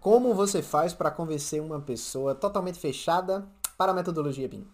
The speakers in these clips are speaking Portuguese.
Como você faz para convencer uma pessoa totalmente fechada para a metodologia BIM?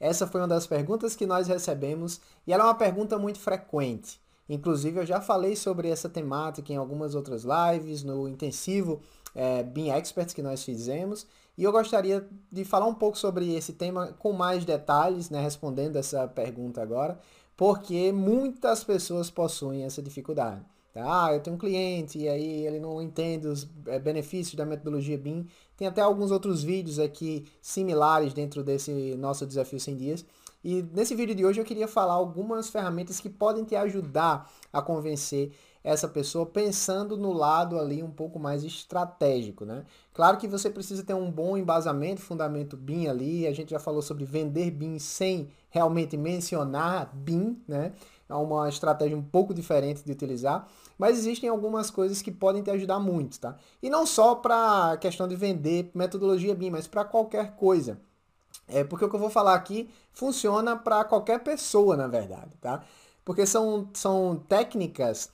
Essa foi uma das perguntas que nós recebemos e ela é uma pergunta muito frequente. Inclusive, eu já falei sobre essa temática em algumas outras lives, no intensivo é, BIM Experts que nós fizemos. E eu gostaria de falar um pouco sobre esse tema com mais detalhes, né, respondendo essa pergunta agora, porque muitas pessoas possuem essa dificuldade. Ah, eu tenho um cliente e aí ele não entende os eh, benefícios da metodologia BIM. Tem até alguns outros vídeos aqui similares dentro desse nosso desafio 100 dias. E nesse vídeo de hoje eu queria falar algumas ferramentas que podem te ajudar a convencer essa pessoa pensando no lado ali um pouco mais estratégico, né? Claro que você precisa ter um bom embasamento, fundamento BIM ali. A gente já falou sobre vender BIM sem realmente mencionar BIM, né? É uma estratégia um pouco diferente de utilizar, mas existem algumas coisas que podem te ajudar muito, tá? E não só para a questão de vender metodologia BIM, mas para qualquer coisa. É porque o que eu vou falar aqui funciona para qualquer pessoa, na verdade, tá? Porque são, são técnicas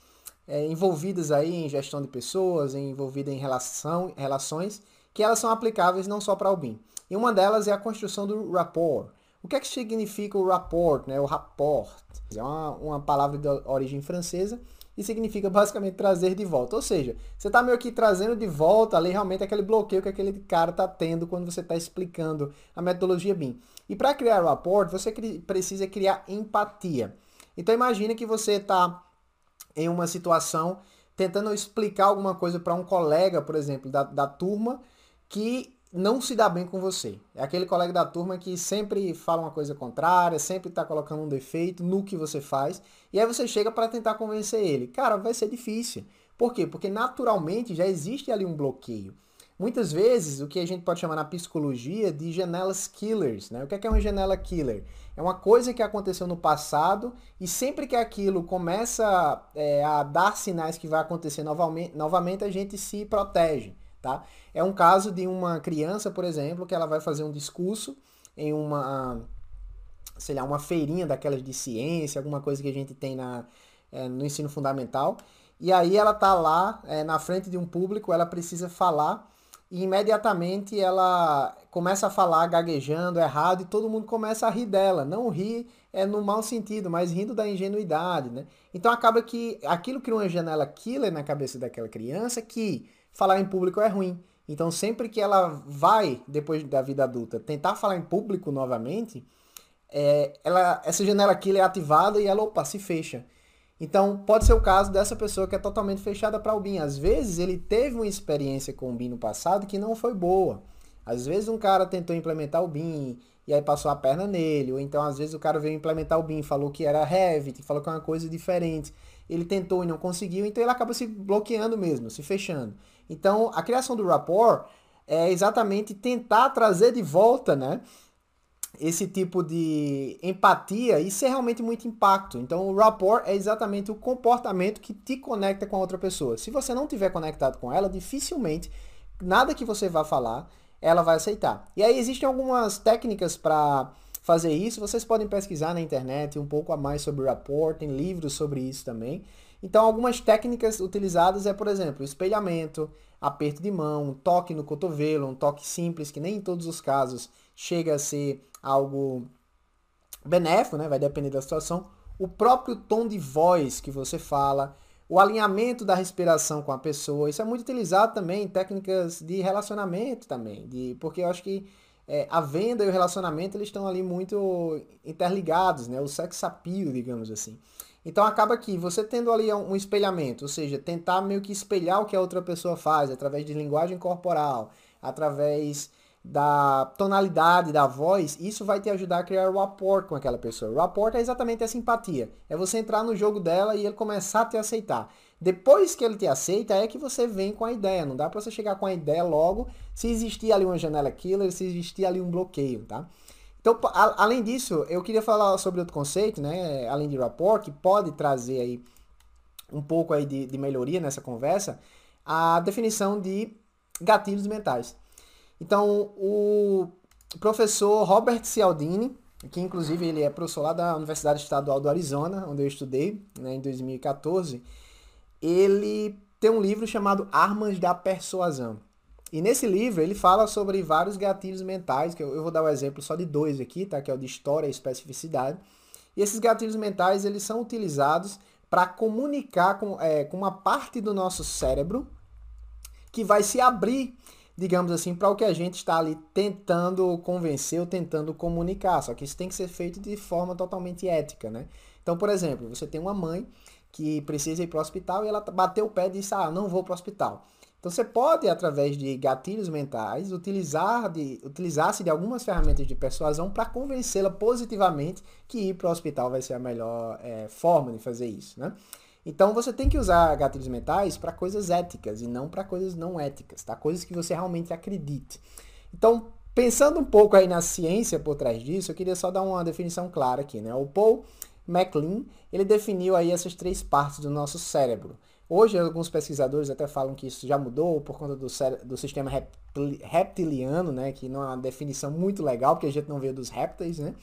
é, envolvidas aí em gestão de pessoas, envolvidas em relação, relações, que elas são aplicáveis não só para o BIM. E uma delas é a construção do rapport. O que é que significa o rapport, né? O rapport é uma, uma palavra de origem francesa e significa basicamente trazer de volta. Ou seja, você está meio que trazendo de volta ali realmente aquele bloqueio que aquele cara está tendo quando você está explicando a metodologia BIM. E para criar o rapport, você precisa criar empatia. Então imagine que você está em uma situação tentando explicar alguma coisa para um colega, por exemplo, da, da turma, que não se dá bem com você. É aquele colega da turma que sempre fala uma coisa contrária, sempre está colocando um defeito no que você faz, e aí você chega para tentar convencer ele. Cara, vai ser difícil. Por quê? Porque naturalmente já existe ali um bloqueio. Muitas vezes, o que a gente pode chamar na psicologia de janelas killers. Né? O que é, é uma janela killer? É uma coisa que aconteceu no passado e sempre que aquilo começa é, a dar sinais que vai acontecer novamente, novamente, a gente se protege. Tá? É um caso de uma criança, por exemplo, que ela vai fazer um discurso em uma, sei lá, uma feirinha daquelas de ciência, alguma coisa que a gente tem na, é, no ensino fundamental. E aí ela tá lá é, na frente de um público, ela precisa falar e imediatamente ela começa a falar gaguejando errado e todo mundo começa a rir dela. Não rir é no mau sentido, mas rindo da ingenuidade, né? Então acaba que aquilo cria uma janela killer na cabeça daquela criança que falar em público é ruim. Então, sempre que ela vai, depois da vida adulta, tentar falar em público novamente, é, ela, essa janela aqui é ativada e ela, opa, se fecha. Então, pode ser o caso dessa pessoa que é totalmente fechada para o BIM. Às vezes, ele teve uma experiência com o BIM no passado que não foi boa. Às vezes, um cara tentou implementar o BIM e aí passou a perna nele. Ou então, às vezes, o cara veio implementar o BIM, falou que era Revit, falou que é uma coisa diferente. Ele tentou e não conseguiu, então ele acaba se bloqueando mesmo, se fechando. Então, a criação do rapport é exatamente tentar trazer de volta, né? Esse tipo de empatia e ser realmente muito impacto. Então, o rapport é exatamente o comportamento que te conecta com a outra pessoa. Se você não tiver conectado com ela, dificilmente nada que você vá falar ela vai aceitar. E aí existem algumas técnicas para fazer isso. Vocês podem pesquisar na internet um pouco a mais sobre rapport, tem livros sobre isso também. Então, algumas técnicas utilizadas é, por exemplo, espelhamento, aperto de mão, toque no cotovelo, um toque simples, que nem em todos os casos chega a ser algo benéfico, né? Vai depender da situação. O próprio tom de voz que você fala, o alinhamento da respiração com a pessoa, isso é muito utilizado também em técnicas de relacionamento também, de, porque eu acho que é, a venda e o relacionamento eles estão ali muito interligados, né? O sex appeal, digamos assim. Então acaba que você tendo ali um espelhamento, ou seja, tentar meio que espelhar o que a outra pessoa faz através de linguagem corporal, através da tonalidade da voz, isso vai te ajudar a criar o rapport com aquela pessoa. O rapport é exatamente a simpatia. É você entrar no jogo dela e ele começar a te aceitar. Depois que ele te aceita, é que você vem com a ideia. Não dá para você chegar com a ideia logo se existir ali uma janela killer, se existir ali um bloqueio, tá? Então, a, além disso, eu queria falar sobre outro conceito, né, além de rapport, que pode trazer aí um pouco aí de, de melhoria nessa conversa, a definição de gatilhos mentais. Então, o professor Robert Cialdini, que inclusive ele é professor lá da Universidade Estadual do Arizona, onde eu estudei né, em 2014, ele tem um livro chamado Armas da Persuasão. E nesse livro ele fala sobre vários gatilhos mentais, que eu, eu vou dar o um exemplo só de dois aqui, tá? Que é o de história e especificidade. E esses gatilhos mentais eles são utilizados para comunicar com, é, com uma parte do nosso cérebro que vai se abrir, digamos assim, para o que a gente está ali tentando convencer ou tentando comunicar. Só que isso tem que ser feito de forma totalmente ética, né? Então, por exemplo, você tem uma mãe que precisa ir para o hospital e ela bateu o pé e disse: Ah, não vou para o hospital. Então você pode, através de gatilhos mentais, utilizar de, utilizar-se de algumas ferramentas de persuasão para convencê-la positivamente que ir para o hospital vai ser a melhor é, forma de fazer isso. Né? Então você tem que usar gatilhos mentais para coisas éticas e não para coisas não éticas, tá? Coisas que você realmente acredite. Então, pensando um pouco aí na ciência por trás disso, eu queria só dar uma definição clara aqui, né? O Paul MacLean, ele definiu aí essas três partes do nosso cérebro. Hoje, alguns pesquisadores até falam que isso já mudou por conta do, do sistema reptiliano, né? Que não é uma definição muito legal, porque a gente não veio dos répteis, né?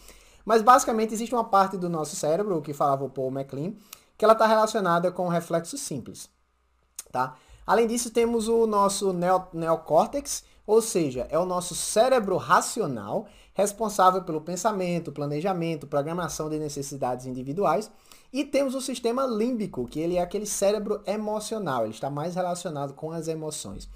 Mas, basicamente, existe uma parte do nosso cérebro, o que falava o Paul MacLean, que ela está relacionada com o reflexo simples, tá? Além disso, temos o nosso neo, neocórtex, ou seja, é o nosso cérebro racional responsável pelo pensamento, planejamento, programação de necessidades individuais e temos o sistema límbico, que ele é aquele cérebro emocional, ele está mais relacionado com as emoções.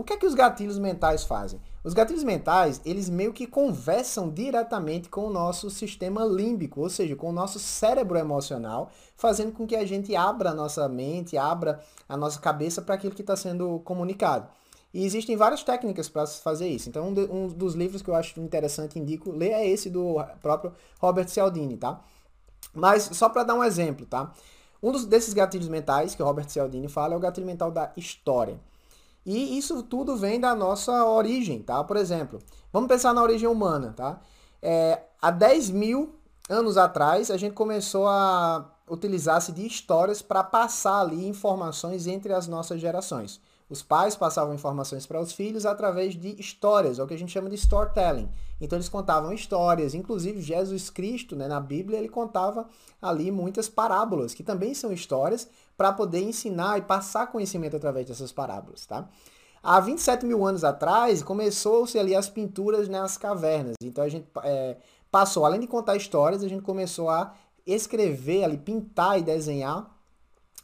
O que é que os gatilhos mentais fazem? Os gatilhos mentais, eles meio que conversam diretamente com o nosso sistema límbico, ou seja, com o nosso cérebro emocional, fazendo com que a gente abra a nossa mente, abra a nossa cabeça para aquilo que está sendo comunicado. E existem várias técnicas para fazer isso. Então, um, dos livros que eu acho interessante, indico, ler é esse do próprio Robert Cialdini, tá? Mas só para dar um exemplo, tá? Um dos, desses gatilhos mentais que o Robert Cialdini fala é o gatilho mental da história. E isso tudo vem da nossa origem, tá? Por exemplo, vamos pensar na origem humana, tá? É, há 10 mil anos atrás, a gente começou a utilizar-se de histórias para passar ali informações entre as nossas gerações. Os pais passavam informações para os filhos através de histórias, é o que a gente chama de storytelling. Então eles contavam histórias, inclusive Jesus Cristo, né, na Bíblia, ele contava ali muitas parábolas, que também são histórias, para poder ensinar e passar conhecimento através dessas parábolas, tá? Há 27 mil anos atrás, começou-se ali as pinturas nas cavernas. Então a gente é, passou, além de contar histórias, a gente começou a escrever ali, pintar e desenhar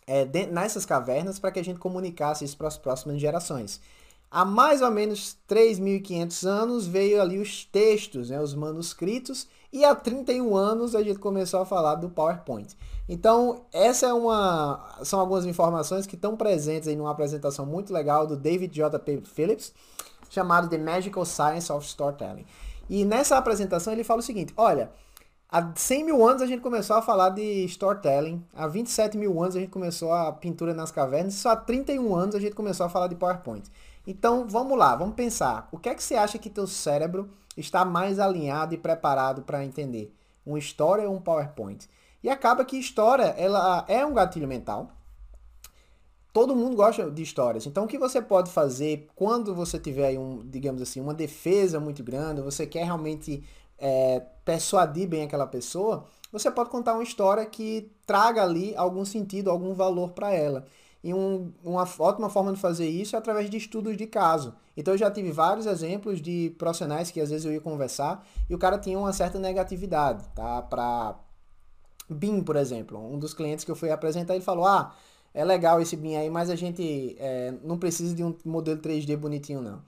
é, nessas cavernas para que a gente comunicasse isso para as próximas gerações. Há mais ou menos 3.500 anos veio ali os textos, né, os manuscritos, e há 31 anos a gente começou a falar do PowerPoint. Então, essa é uma são algumas informações que estão presentes em uma apresentação muito legal do David J. P. Phillips, chamado The Magical Science of Storytelling. E nessa apresentação ele fala o seguinte, olha, Há 100 mil anos a gente começou a falar de storytelling. Há 27 mil anos a gente começou a pintura nas cavernas. Só há 31 anos a gente começou a falar de PowerPoint. Então vamos lá, vamos pensar. O que é que você acha que teu cérebro está mais alinhado e preparado para entender? Uma história ou um PowerPoint? E acaba que história ela é um gatilho mental. Todo mundo gosta de histórias. Então o que você pode fazer quando você tiver um, digamos assim, uma defesa muito grande, você quer realmente é, persuadir bem aquela pessoa, você pode contar uma história que traga ali algum sentido, algum valor para ela. E um, uma ótima forma de fazer isso é através de estudos de caso. Então eu já tive vários exemplos de profissionais que às vezes eu ia conversar e o cara tinha uma certa negatividade, tá? Para BIM, por exemplo. Um dos clientes que eu fui apresentar, ele falou: "Ah, é legal esse BIM aí, mas a gente é, não precisa de um modelo 3D bonitinho não".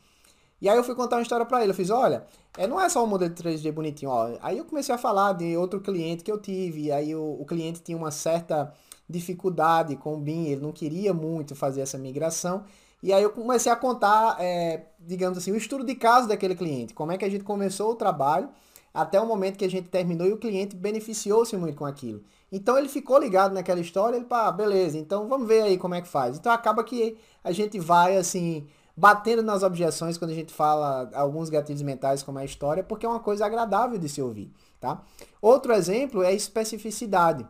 E aí eu fui contar uma história para ele. Eu fiz, olha, é, não é só um modelo 3D bonitinho, ó. Aí eu comecei a falar de outro cliente que eu tive. E aí o, o cliente tinha uma certa dificuldade com o BIM, ele não queria muito fazer essa migração. E aí eu comecei a contar, é, digamos assim, o estudo de caso daquele cliente. Como é que a gente começou o trabalho até o momento que a gente terminou e o cliente beneficiou-se muito com aquilo. Então ele ficou ligado naquela história, ele, pá, beleza, então vamos ver aí como é que faz. Então acaba que a gente vai assim batendo nas objeções quando a gente fala alguns gatilhos mentais como a história, porque é uma coisa agradável de se ouvir, tá? Outro exemplo é especificidade.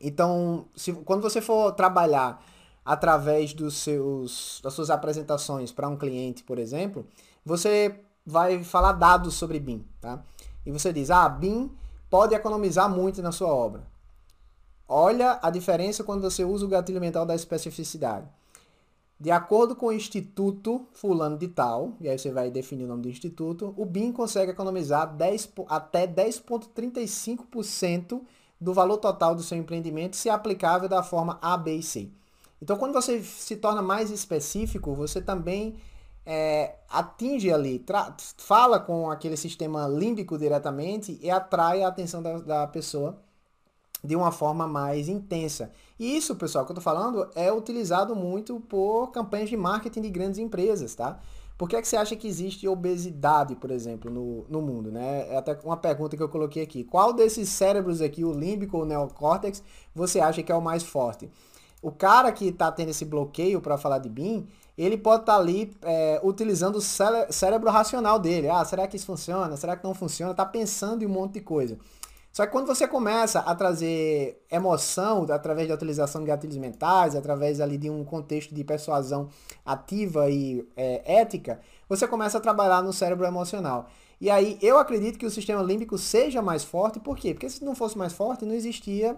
Então, se, quando você for trabalhar através dos seus, das suas apresentações para um cliente, por exemplo, você vai falar dados sobre BIM, tá? E você diz, ah, BIM pode economizar muito na sua obra. Olha a diferença quando você usa o gatilho mental da especificidade. De acordo com o Instituto Fulano de Tal, e aí você vai definir o nome do instituto, o BIM consegue economizar 10, até 10,35% do valor total do seu empreendimento se aplicável da forma A, B e C. Então, quando você se torna mais específico, você também é, atinge ali, fala com aquele sistema límbico diretamente e atrai a atenção da, da pessoa de uma forma mais intensa. E isso, pessoal, que eu estou falando, é utilizado muito por campanhas de marketing de grandes empresas, tá? Por que, é que você acha que existe obesidade, por exemplo, no, no mundo? Né? É até uma pergunta que eu coloquei aqui. Qual desses cérebros aqui, o límbico ou o neocórtex, você acha que é o mais forte? O cara que está tendo esse bloqueio para falar de BIM, ele pode estar tá ali é, utilizando o cérebro racional dele. Ah, será que isso funciona? Será que não funciona? Está pensando em um monte de coisa. Só que quando você começa a trazer emoção através da utilização de gatilhos mentais, através ali de um contexto de persuasão ativa e é, ética, você começa a trabalhar no cérebro emocional. E aí eu acredito que o sistema límbico seja mais forte, por quê? Porque se não fosse mais forte, não existia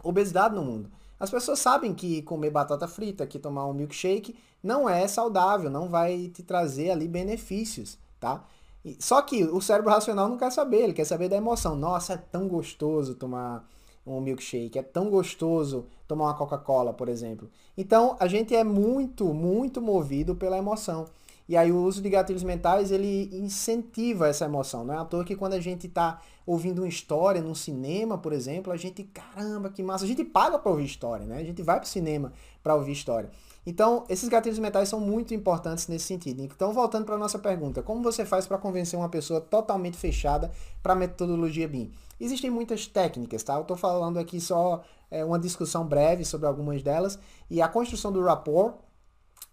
obesidade no mundo. As pessoas sabem que comer batata frita, que tomar um milkshake não é saudável, não vai te trazer ali benefícios, tá? Só que o cérebro racional não quer saber, ele quer saber da emoção. Nossa, é tão gostoso tomar um milkshake, é tão gostoso tomar uma Coca-Cola, por exemplo. Então, a gente é muito, muito movido pela emoção. E aí o uso de gatilhos mentais, ele incentiva essa emoção. Não é à toa que quando a gente está ouvindo uma história num cinema, por exemplo, a gente, caramba, que massa. A gente paga para ouvir história, né? A gente vai para o cinema para ouvir história. Então, esses gatilhos mentais são muito importantes nesse sentido. Então, voltando para a nossa pergunta, como você faz para convencer uma pessoa totalmente fechada para a metodologia BIM? Existem muitas técnicas, tá? Eu estou falando aqui só é, uma discussão breve sobre algumas delas. E a construção do rapport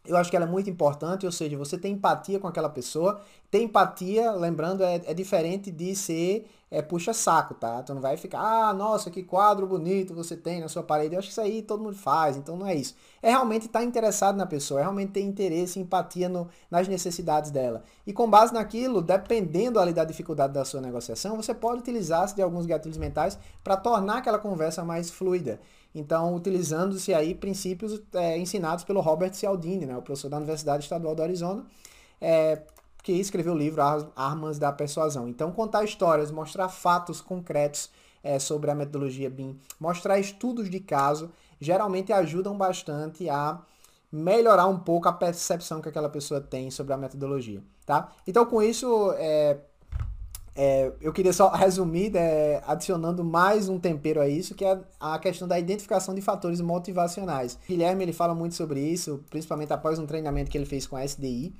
eu acho que ela é muito importante, ou seja, você tem empatia com aquela pessoa. Ter empatia, lembrando, é, é diferente de ser é, puxa-saco, tá? Tu não vai ficar, ah, nossa, que quadro bonito você tem na sua parede. Eu acho que isso aí todo mundo faz, então não é isso. É realmente estar tá interessado na pessoa, é realmente ter interesse e empatia no, nas necessidades dela. E com base naquilo, dependendo ali da dificuldade da sua negociação, você pode utilizar-se de alguns gatilhos mentais para tornar aquela conversa mais fluida. Então, utilizando-se aí princípios é, ensinados pelo Robert Cialdini, né, o professor da Universidade Estadual do Arizona, é, que escreveu o livro Armas da Persuasão. Então, contar histórias, mostrar fatos concretos é, sobre a metodologia BIM, mostrar estudos de caso, geralmente ajudam bastante a melhorar um pouco a percepção que aquela pessoa tem sobre a metodologia, tá? Então, com isso, é, é, eu queria só resumir, né, adicionando mais um tempero a isso, que é a questão da identificação de fatores motivacionais. O Guilherme ele fala muito sobre isso, principalmente após um treinamento que ele fez com a SDI.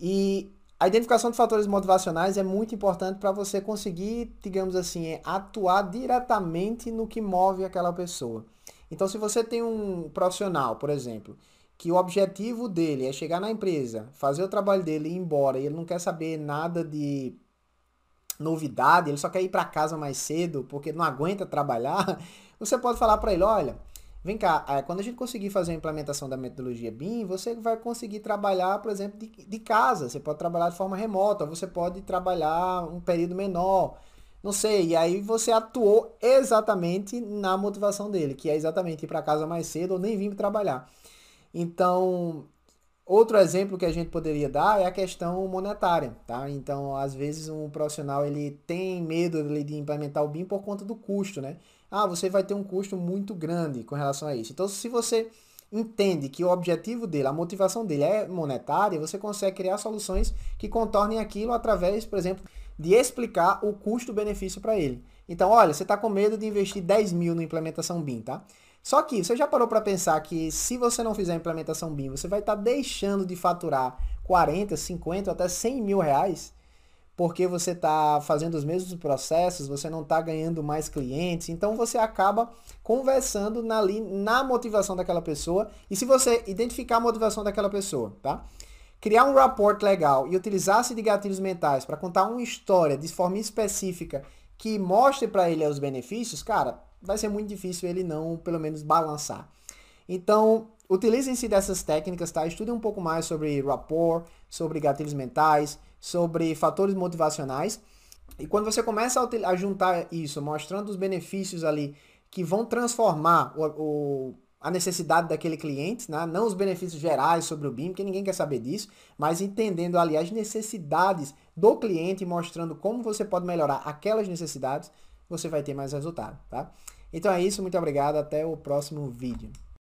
E a identificação de fatores motivacionais é muito importante para você conseguir, digamos assim, atuar diretamente no que move aquela pessoa. Então, se você tem um profissional, por exemplo, que o objetivo dele é chegar na empresa, fazer o trabalho dele e ir embora, e ele não quer saber nada de novidade, ele só quer ir para casa mais cedo porque não aguenta trabalhar, você pode falar para ele, olha, vem cá, é, quando a gente conseguir fazer a implementação da metodologia BIM, você vai conseguir trabalhar, por exemplo, de, de casa, você pode trabalhar de forma remota, você pode trabalhar um período menor, não sei, e aí você atuou exatamente na motivação dele, que é exatamente ir para casa mais cedo ou nem vir trabalhar. Então, Outro exemplo que a gente poderia dar é a questão monetária, tá? Então, às vezes um profissional ele tem medo de implementar o BIM por conta do custo, né? Ah, você vai ter um custo muito grande com relação a isso. Então, se você entende que o objetivo dele, a motivação dele é monetária, você consegue criar soluções que contornem aquilo através, por exemplo, de explicar o custo-benefício para ele. Então, olha, você está com medo de investir 10 mil na implementação BIM, tá? Só que você já parou para pensar que se você não fizer a implementação BIM, você vai estar tá deixando de faturar 40, 50, até 100 mil reais, porque você está fazendo os mesmos processos, você não está ganhando mais clientes, então você acaba conversando na, na motivação daquela pessoa. E se você identificar a motivação daquela pessoa, tá? Criar um rapport legal e utilizar-se de gatilhos mentais para contar uma história de forma específica que mostre para ele os benefícios, cara, vai ser muito difícil ele não, pelo menos, balançar. Então, utilizem-se dessas técnicas, tá? Estudem um pouco mais sobre rapport, sobre gatilhos mentais, sobre fatores motivacionais. E quando você começa a, a juntar isso, mostrando os benefícios ali que vão transformar o, o, a necessidade daquele cliente, né? não os benefícios gerais sobre o BIM, porque ninguém quer saber disso, mas entendendo ali as necessidades do cliente e mostrando como você pode melhorar aquelas necessidades, você vai ter mais resultado, tá? Então é isso, muito obrigado, até o próximo vídeo.